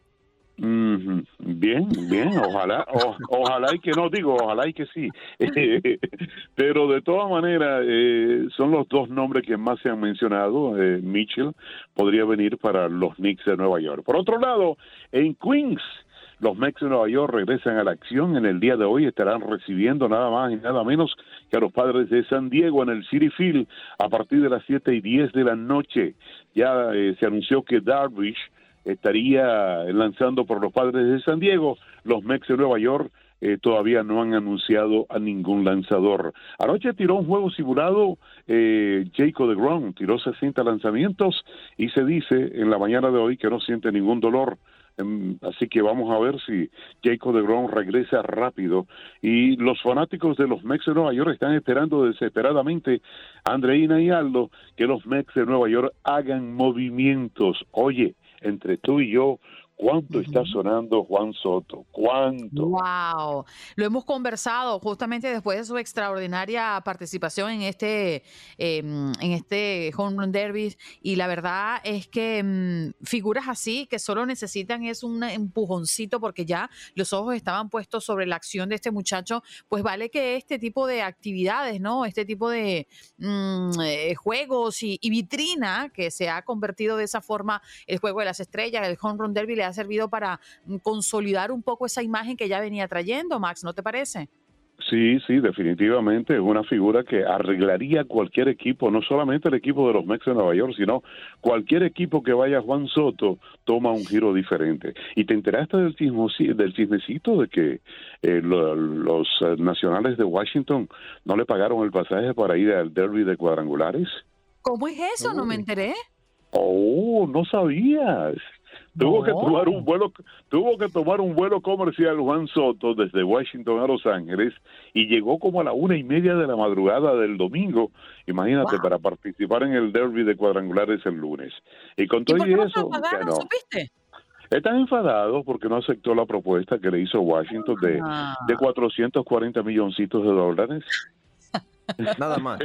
Bien, bien, ojalá, ojalá y que no, digo, ojalá y que sí. Pero de todas maneras, eh, son los dos nombres que más se han mencionado. Eh, Mitchell podría venir para los Knicks de Nueva York. Por otro lado, en Queens, los Mets de Nueva York regresan a la acción. En el día de hoy estarán recibiendo nada más y nada menos que a los padres de San Diego en el City Field a partir de las 7 y 10 de la noche. Ya eh, se anunció que Darvish estaría lanzando por los padres de San Diego. Los Mex de Nueva York eh, todavía no han anunciado a ningún lanzador. Anoche tiró un juego simulado eh, Jacob de tiró 60 lanzamientos y se dice en la mañana de hoy que no siente ningún dolor. Em, así que vamos a ver si Jacob de Grom regresa rápido. Y los fanáticos de los Mex de Nueva York están esperando desesperadamente, Andreina y Aldo, que los Mex de Nueva York hagan movimientos. Oye, entre tú y yo ¿Cuánto está sonando Juan Soto? ¿Cuánto? Wow, lo hemos conversado justamente después de su extraordinaria participación en este em, en este home run derby y la verdad es que em, figuras así que solo necesitan es un empujoncito porque ya los ojos estaban puestos sobre la acción de este muchacho, pues vale que este tipo de actividades, ¿no? Este tipo de mm, eh, juegos y, y, vitrina que se ha convertido de esa forma el juego de las estrellas, el home run derby le ha servido para mm, consolidar un poco esa imagen que ya venía trayendo, Max, ¿no te parece? Sí, sí, definitivamente es una figura que arreglaría cualquier equipo, no solamente el equipo de los Mets de Nueva York, sino cualquier equipo que vaya Juan Soto toma un giro diferente. ¿Y te enteraste del, del chismecito de que eh, los eh, nacionales de Washington no le pagaron el pasaje para ir al derby de cuadrangulares? ¿Cómo es eso? No me enteré. Oh, no sabías. Tuvo que tomar un vuelo, tuvo que tomar un vuelo comercial Juan Soto desde Washington a Los Ángeles y llegó como a la una y media de la madrugada del domingo, imagínate, para participar en el derby de cuadrangulares el lunes. Y con todo ¿Y eso, no, supiste? Están enfadados porque no aceptó la propuesta que le hizo Washington de, ah. de 440 milloncitos de dólares. Nada más.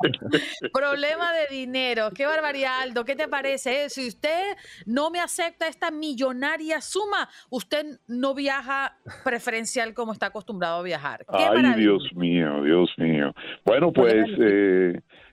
Problema de dinero. Qué barbaridad, Aldo. ¿Qué te parece? Si usted no me acepta esta millonaria suma, usted no viaja preferencial como está acostumbrado a viajar. Ay, Dios mío, Dios mío. Bueno, pues eh,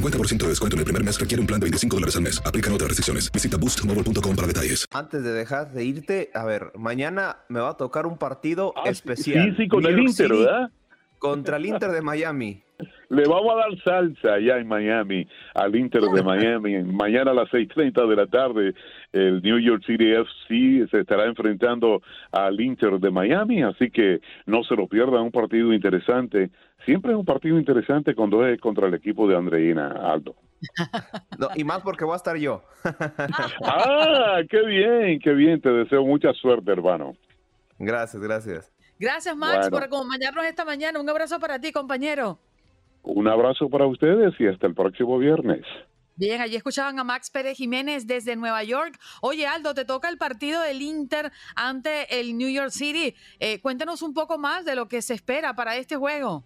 50% de descuento en el primer mes requiere un plan de 25 dólares al mes. Aplican otras restricciones. Visita boostmobile.com para detalles. Antes de dejar de irte, a ver, mañana me va a tocar un partido ah, especial. Sí, sí, con el Inter, ¿verdad? Contra el Inter de Miami. Le vamos a dar salsa allá en Miami, al Inter de Miami. Mañana a las 6.30 de la tarde, el New York City FC se estará enfrentando al Inter de Miami, así que no se lo pierdan, un partido interesante. Siempre es un partido interesante cuando es contra el equipo de Andreina, Aldo. y más porque voy a estar yo. ah, qué bien, qué bien. Te deseo mucha suerte, hermano. Gracias, gracias. Gracias, Max, por acompañarnos esta mañana. Un abrazo para ti, compañero. Un abrazo para ustedes y hasta el próximo viernes. Bien, allí escuchaban a Max Pérez Jiménez desde Nueva York. Oye, Aldo, te toca el partido del Inter ante el New York City. Eh, cuéntanos un poco más de lo que se espera para este juego.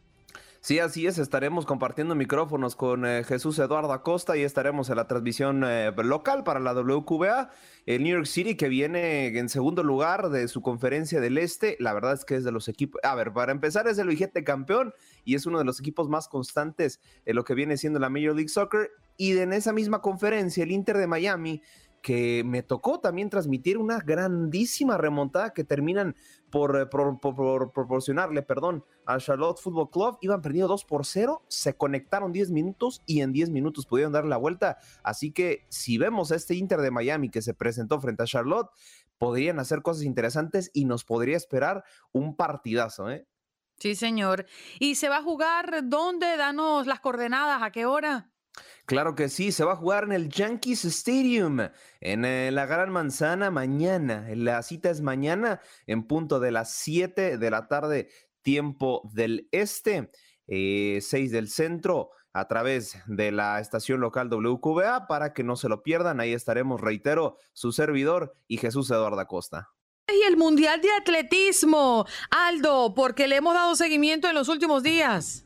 Sí, así es, estaremos compartiendo micrófonos con eh, Jesús Eduardo Acosta y estaremos en la transmisión eh, local para la WQBA. El New York City que viene en segundo lugar de su conferencia del Este, la verdad es que es de los equipos, a ver, para empezar es el vigente campeón y es uno de los equipos más constantes en lo que viene siendo la Major League Soccer y en esa misma conferencia el Inter de Miami que me tocó también transmitir una grandísima remontada que terminan por, eh, proporcionarle, perdón, al Charlotte Football Club. Iban perdiendo 2 por 0, se conectaron 10 minutos y en 10 minutos pudieron dar la vuelta. Así que si vemos a este Inter de Miami que se presentó frente a Charlotte, podrían hacer cosas interesantes y nos podría esperar un partidazo, ¿eh? Sí, señor. ¿Y se va a jugar dónde? Danos las coordenadas, ¿a qué hora? Claro que sí, se va a jugar en el Yankees Stadium, en eh, la Gran Manzana mañana. La cita es mañana en punto de las 7 de la tarde, tiempo del este, 6 eh, del centro, a través de la estación local WQBA para que no se lo pierdan. Ahí estaremos, reitero, su servidor y Jesús Eduardo Acosta. Y el Mundial de Atletismo, Aldo, porque le hemos dado seguimiento en los últimos días.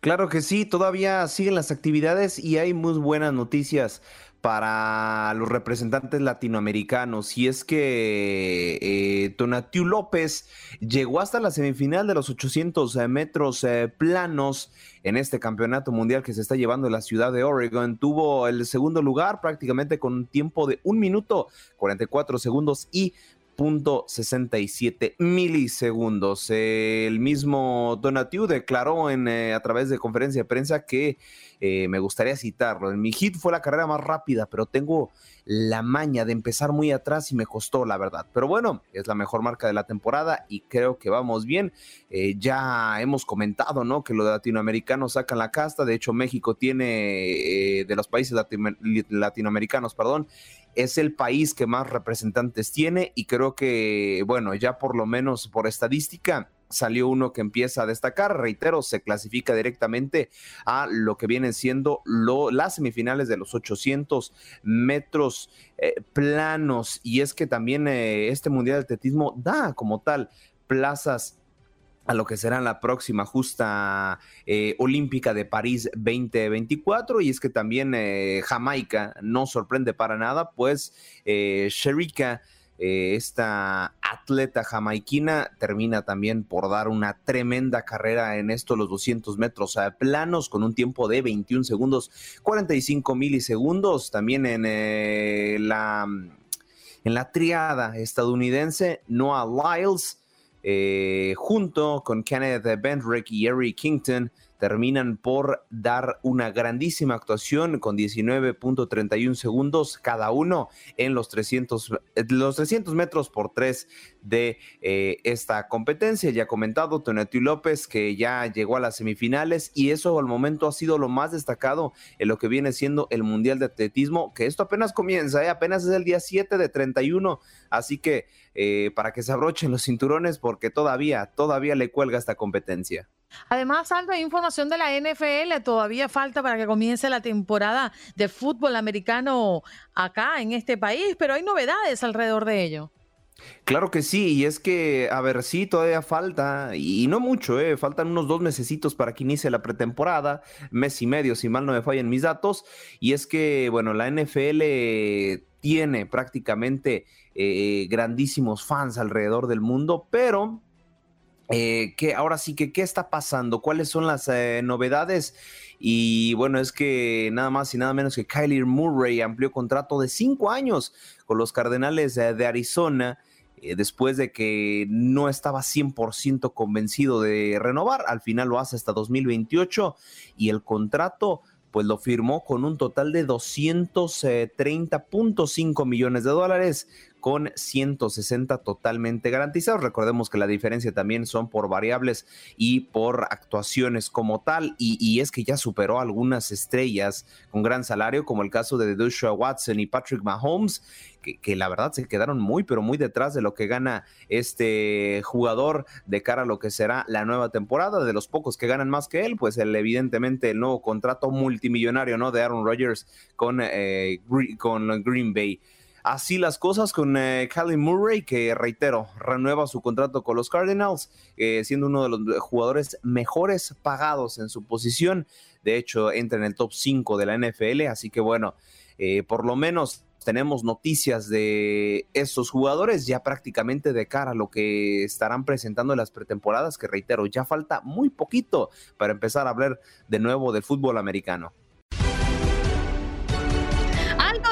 Claro que sí, todavía siguen las actividades y hay muy buenas noticias para los representantes latinoamericanos. Y es que eh, Tonatiu López llegó hasta la semifinal de los 800 eh, metros eh, planos en este campeonato mundial que se está llevando en la ciudad de Oregon. Tuvo el segundo lugar prácticamente con un tiempo de un minuto 44 segundos y .67 milisegundos. El mismo Donatiu declaró en, eh, a través de conferencia de prensa que eh, me gustaría citarlo. En mi hit fue la carrera más rápida, pero tengo la maña de empezar muy atrás y me costó, la verdad. Pero bueno, es la mejor marca de la temporada y creo que vamos bien. Eh, ya hemos comentado, ¿no? Que los latinoamericanos sacan la casta. De hecho, México tiene de los países latinoamericanos, perdón, es el país que más representantes tiene y creo que, bueno, ya por lo menos por estadística, salió uno que empieza a destacar, reitero, se clasifica directamente a lo que vienen siendo las semifinales de los 800 metros eh, planos. Y es que también eh, este Mundial de Atletismo da como tal plazas a lo que será la próxima justa eh, olímpica de París 2024 y es que también Jamaica no sorprende para nada pues Sherika eh, esta atleta jamaiquina termina también por dar una tremenda carrera en estos los 200 metros planos con un tiempo de 21 segundos 45 milisegundos también en eh, la en la triada estadounidense Noah Lyles eh, junto con Kenneth Bendrick y Eric Kington terminan por dar una grandísima actuación con 19.31 segundos cada uno en los 300, los 300 metros por 3 de eh, esta competencia. Ya ha comentado Tonati López que ya llegó a las semifinales y eso al momento ha sido lo más destacado en lo que viene siendo el Mundial de Atletismo, que esto apenas comienza, ¿eh? apenas es el día 7 de 31, así que eh, para que se abrochen los cinturones porque todavía, todavía le cuelga esta competencia. Además, Aldo, hay información de la NFL. Todavía falta para que comience la temporada de fútbol americano acá en este país, pero hay novedades alrededor de ello. Claro que sí, y es que, a ver, sí, todavía falta, y no mucho, ¿eh? faltan unos dos mesecitos para que inicie la pretemporada, mes y medio, si mal no me fallan mis datos, y es que, bueno, la NFL tiene prácticamente eh, grandísimos fans alrededor del mundo, pero eh, ahora sí que, ¿qué está pasando? ¿Cuáles son las eh, novedades? Y bueno, es que nada más y nada menos que Kylie Murray amplió contrato de cinco años con los Cardenales de Arizona. Eh, después de que no estaba 100% convencido de renovar, al final lo hace hasta 2028 y el contrato pues lo firmó con un total de 230.5 millones de dólares con 160 totalmente garantizados. Recordemos que la diferencia también son por variables y por actuaciones como tal. Y, es que ya superó algunas estrellas con gran salario, como el caso de Joshua Watson y Patrick Mahomes, que, la verdad se quedaron muy, pero muy detrás de lo que gana este jugador de cara a lo que será la nueva temporada. De los pocos que ganan más que él, pues el, evidentemente el nuevo contrato multimillonario ¿no? de Aaron Rodgers con, eh, con Green Bay. Así las cosas con eh, Murray, que reitero, renueva su contrato con los Cardinals, eh, siendo uno de los jugadores mejores pagados en su posición. De hecho, entra en el top 5 de la NFL, así que bueno, eh, por lo menos tenemos noticias de esos jugadores ya prácticamente de cara a lo que estarán presentando en las pretemporadas, que reitero, ya falta muy poquito para empezar a hablar de nuevo del fútbol americano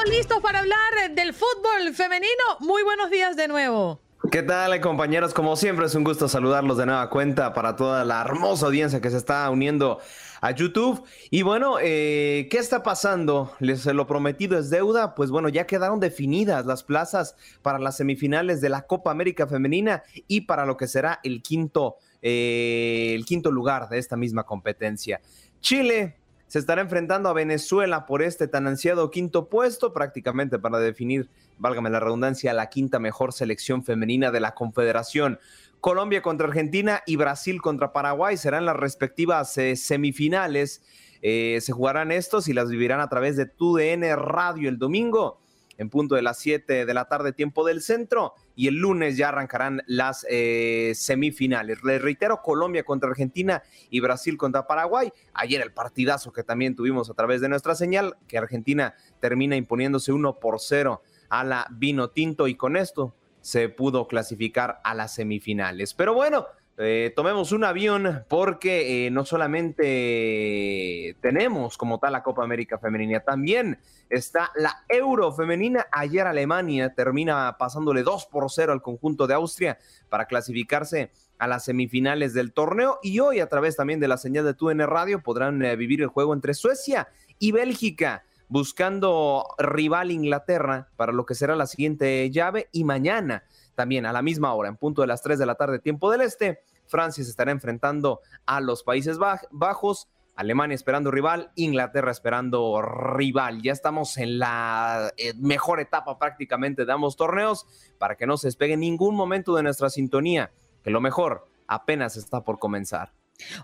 listos para hablar del fútbol femenino. Muy buenos días de nuevo. ¿Qué tal compañeros? Como siempre es un gusto saludarlos de nueva cuenta para toda la hermosa audiencia que se está uniendo a YouTube. Y bueno, eh, ¿qué está pasando? Les lo prometido es deuda. Pues bueno, ya quedaron definidas las plazas para las semifinales de la Copa América Femenina y para lo que será el quinto, eh, el quinto lugar de esta misma competencia. Chile se estará enfrentando a Venezuela por este tan ansiado quinto puesto, prácticamente para definir, válgame la redundancia, la quinta mejor selección femenina de la Confederación. Colombia contra Argentina y Brasil contra Paraguay serán las respectivas eh, semifinales. Eh, se jugarán estos y las vivirán a través de TUDN Radio el domingo en punto de las 7 de la tarde, tiempo del centro, y el lunes ya arrancarán las eh, semifinales. Les reitero, Colombia contra Argentina y Brasil contra Paraguay. Ayer el partidazo que también tuvimos a través de nuestra señal, que Argentina termina imponiéndose 1 por 0 a la Vino Tinto y con esto se pudo clasificar a las semifinales. Pero bueno, eh, tomemos un avión porque eh, no solamente tenemos como tal la Copa América Femenina, también está la Euro Femenina. Ayer Alemania termina pasándole 2 por 0 al conjunto de Austria para clasificarse a las semifinales del torneo y hoy a través también de la señal de TUN Radio podrán eh, vivir el juego entre Suecia y Bélgica buscando rival Inglaterra para lo que será la siguiente llave y mañana también a la misma hora, en punto de las 3 de la tarde, tiempo del este, Francia se estará enfrentando a los Países Bajos. Alemania esperando rival, Inglaterra esperando rival. Ya estamos en la eh, mejor etapa prácticamente de ambos torneos para que no se despegue ningún momento de nuestra sintonía. Que lo mejor apenas está por comenzar.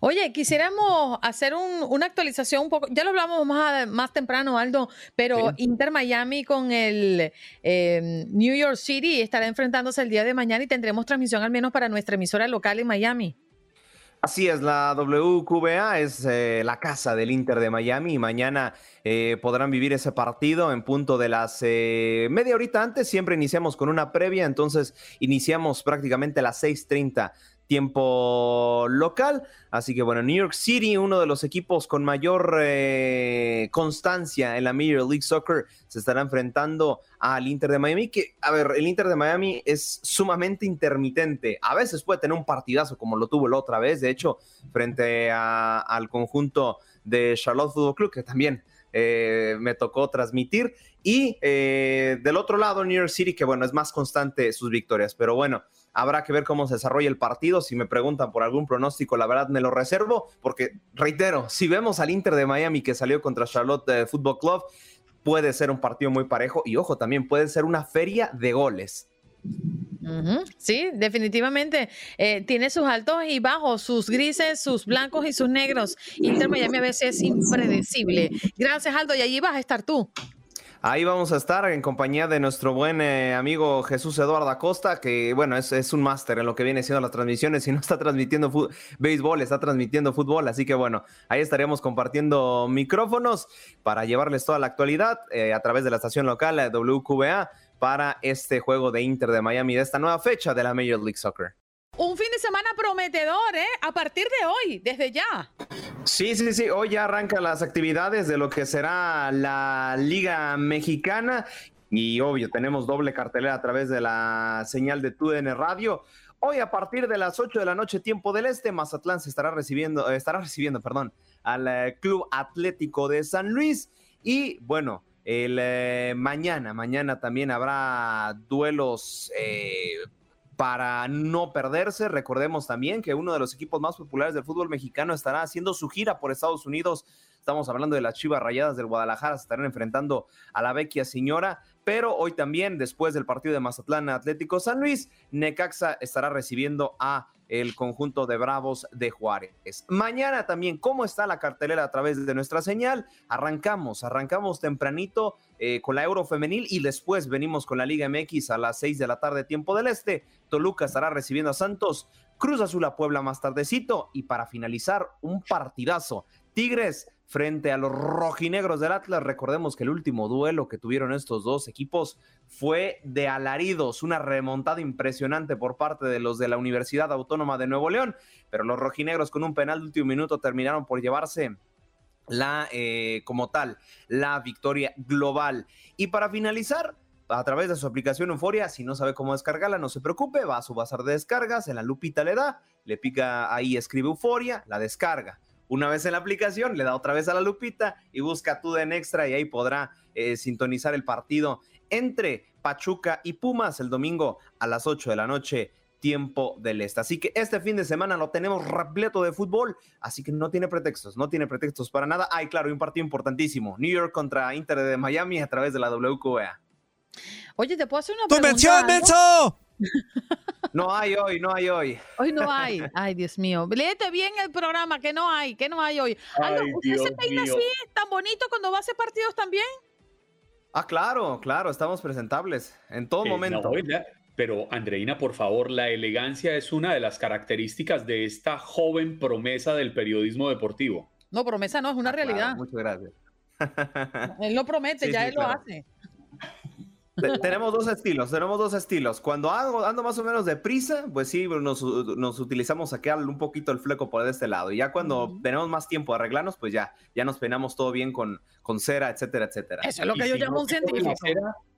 Oye, quisiéramos hacer una actualización un poco, ya lo hablamos más, más temprano, Aldo, pero Inter Miami con el em, New York City estará enfrentándose el día de mañana y tendremos transmisión al menos para nuestra emisora local en Miami. Así es, la WQBA es eh, la casa del Inter de Miami y mañana eh, podrán vivir ese partido en punto de las eh, media horita antes. Siempre iniciamos con una previa, entonces iniciamos prácticamente a las 6:30 tiempo local. Así que bueno, New York City, uno de los equipos con mayor eh, constancia en la Major League Soccer, se estará enfrentando al Inter de Miami, que, a ver, el Inter de Miami es sumamente intermitente. A veces puede tener un partidazo como lo tuvo la otra vez, de hecho, frente al conjunto de Charlotte Football Club, que también eh, me tocó transmitir. Y eh, del otro lado, New York City, que bueno, es más constante sus victorias. Pero bueno, Habrá que ver cómo se desarrolla el partido. Si me preguntan por algún pronóstico, la verdad me lo reservo, porque reitero, si vemos al Inter de Miami que salió contra Charlotte eh, Football Club, puede ser un partido muy parejo y ojo, también puede ser una feria de goles. Sí, definitivamente. Eh, tiene sus altos y bajos, sus grises, sus blancos y sus negros. Inter Miami a veces es impredecible. Gracias, Aldo. Y allí vas a estar tú. Ahí vamos a estar en compañía de nuestro buen eh, amigo Jesús Eduardo Acosta, que bueno, es, un máster en lo que viene siendo las transmisiones y no está transmitiendo béisbol, está transmitiendo fútbol, así que bueno, ahí estaríamos compartiendo micrófonos para llevarles toda la actualidad eh, a través de la estación local de WQBA para este juego de Inter de Miami de esta nueva fecha de la Major League Soccer. Un fin de semana prometedor, ¿eh? A partir de hoy, desde ya. Sí, sí, sí. Hoy ya arrancan las actividades de lo que será la Liga Mexicana. Y obvio, tenemos doble cartelera a través de la señal de TUDN Radio. Hoy a partir de las 8 de la noche, tiempo del este, Mazatlán se estará recibiendo, eh, estará recibiendo, perdón, al eh, Club Atlético de San Luis. Y bueno, el eh, mañana, mañana también habrá duelos para no perderse. Recordemos también que uno de los equipos más populares del fútbol mexicano estará haciendo su gira por Estados Unidos. Estamos hablando de las Chivas Rayadas del Guadalajara, se estarán enfrentando a la Vecchia Señora, pero hoy también, después del partido de Mazatlán Atlético San Luis, Necaxa estará recibiendo a el conjunto de Bravos de Juárez. Mañana también, ¿cómo está la cartelera a través de nuestra señal? Arrancamos, arrancamos tempranito eh, con la Euro Femenil y después venimos con la Liga MX a las 6 de la tarde, tiempo del Este. Toluca estará recibiendo a Santos, Cruz Azul a Puebla más tardecito y para finalizar, un partidazo. Tigres frente a los rojinegros del Atlas. Recordemos que el último duelo que tuvieron estos dos equipos fue de alaridos, una remontada impresionante por parte de los de la Universidad Autónoma de Nuevo León, pero los rojinegros con un penal de último minuto terminaron por llevarse la, eh, como tal, la victoria global. Y para finalizar, a través de su aplicación Euforia, si no sabe cómo descargarla, no se preocupe, va a su bazar de descargas, en la lupita le da, le pica ahí, escribe Euforia, la descarga una vez en la aplicación, le da otra vez a la lupita y busca TUDN Extra y ahí podrá eh, sintonizar el partido entre Pachuca y Pumas el domingo a las 8 de la noche tiempo del este. Así que este fin de semana lo tenemos repleto de fútbol, así que no tiene pretextos, no tiene pretextos para nada. Hay, claro, un partido importantísimo, New York contra Inter de Miami a través de la WQA. Oye, ¿te puedo hacer una pregunta? No hay hoy, no hay hoy. Hoy no hay. Ay, Dios mío. Léete bien el programa, que no hay, que no hay hoy. ¿Usted se peina así, tan bonito cuando va a hacer partidos también? Ah, claro, claro, estamos presentables en todo momento. pero Andreina, por favor, la elegancia es una de las características de esta joven promesa del periodismo deportivo. No, promesa no, es una ah, realidad. muchas gracias. Él lo promete, ya él lo hace tenemos dos estilos, tenemos dos estilos. Cuando ando, ando más o menos deprisa, pues sí, nos, nos utilizamos sacar un poquito el fleco por este lado. Y ya cuando tenemos más tiempo de arreglarnos, pues ya, ya nos peinamos todo bien con, con cera, etcétera, etcétera. Eso es lo que yo llamo un científico.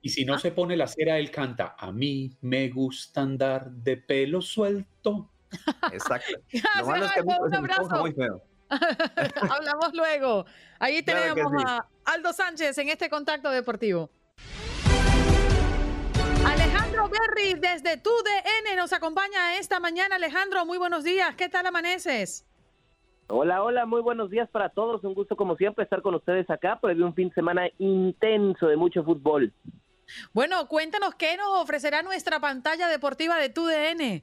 y si no ah. se pone la cera, él canta, a mí me gusta andar de pelo suelto. Exacto. Lo malo es que un abrazo. Muy feo. Hablamos luego. Ahí tenemos a Aldo Sánchez en este contacto deportivo. Alejandro Berry desde TUDN nos acompaña esta mañana. Alejandro, muy buenos días. ¿Qué tal amaneces? Hola, hola, muy buenos días para todos. Un gusto como siempre estar con ustedes acá, de un fin de semana intenso de mucho fútbol. Bueno, cuéntanos qué nos ofrecerá nuestra pantalla deportiva de TUDN.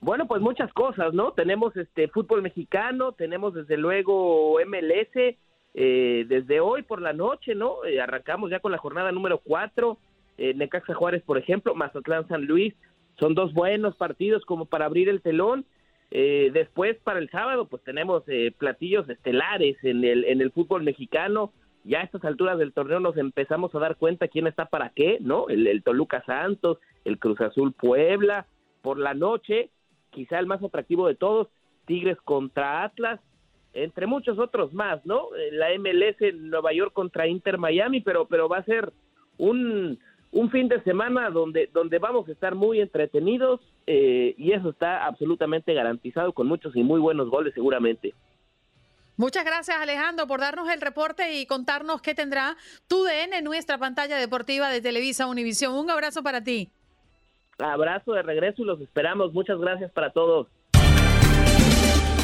Bueno, pues muchas cosas, ¿no? Tenemos este fútbol mexicano, tenemos desde luego MLS, eh, desde hoy por la noche, ¿no? Eh, arrancamos ya con la jornada número 4, eh, Necaxa Juárez, por ejemplo, Mazatlán San Luis, son dos buenos partidos como para abrir el telón. Eh, después, para el sábado, pues tenemos platillos estelares en el, en el fútbol mexicano. Ya a estas alturas del torneo nos empezamos a dar cuenta quién está para qué, ¿no? El, el Toluca Santos, el Cruz Azul Puebla. Por la noche, quizá el más atractivo de todos, Tigres contra Atlas, entre muchos otros más, ¿no? Eh, la MLS Nueva York contra Inter Miami, pero, pero va a ser un, un fin de semana donde, donde vamos a estar muy entretenidos eh, y eso está absolutamente garantizado con muchos y muy buenos goles seguramente. Muchas gracias Alejandro por darnos el reporte y contarnos qué tendrá tu DN en nuestra pantalla deportiva de Televisa Univisión. Un abrazo para ti. Abrazo de regreso y los esperamos. Muchas gracias para todos.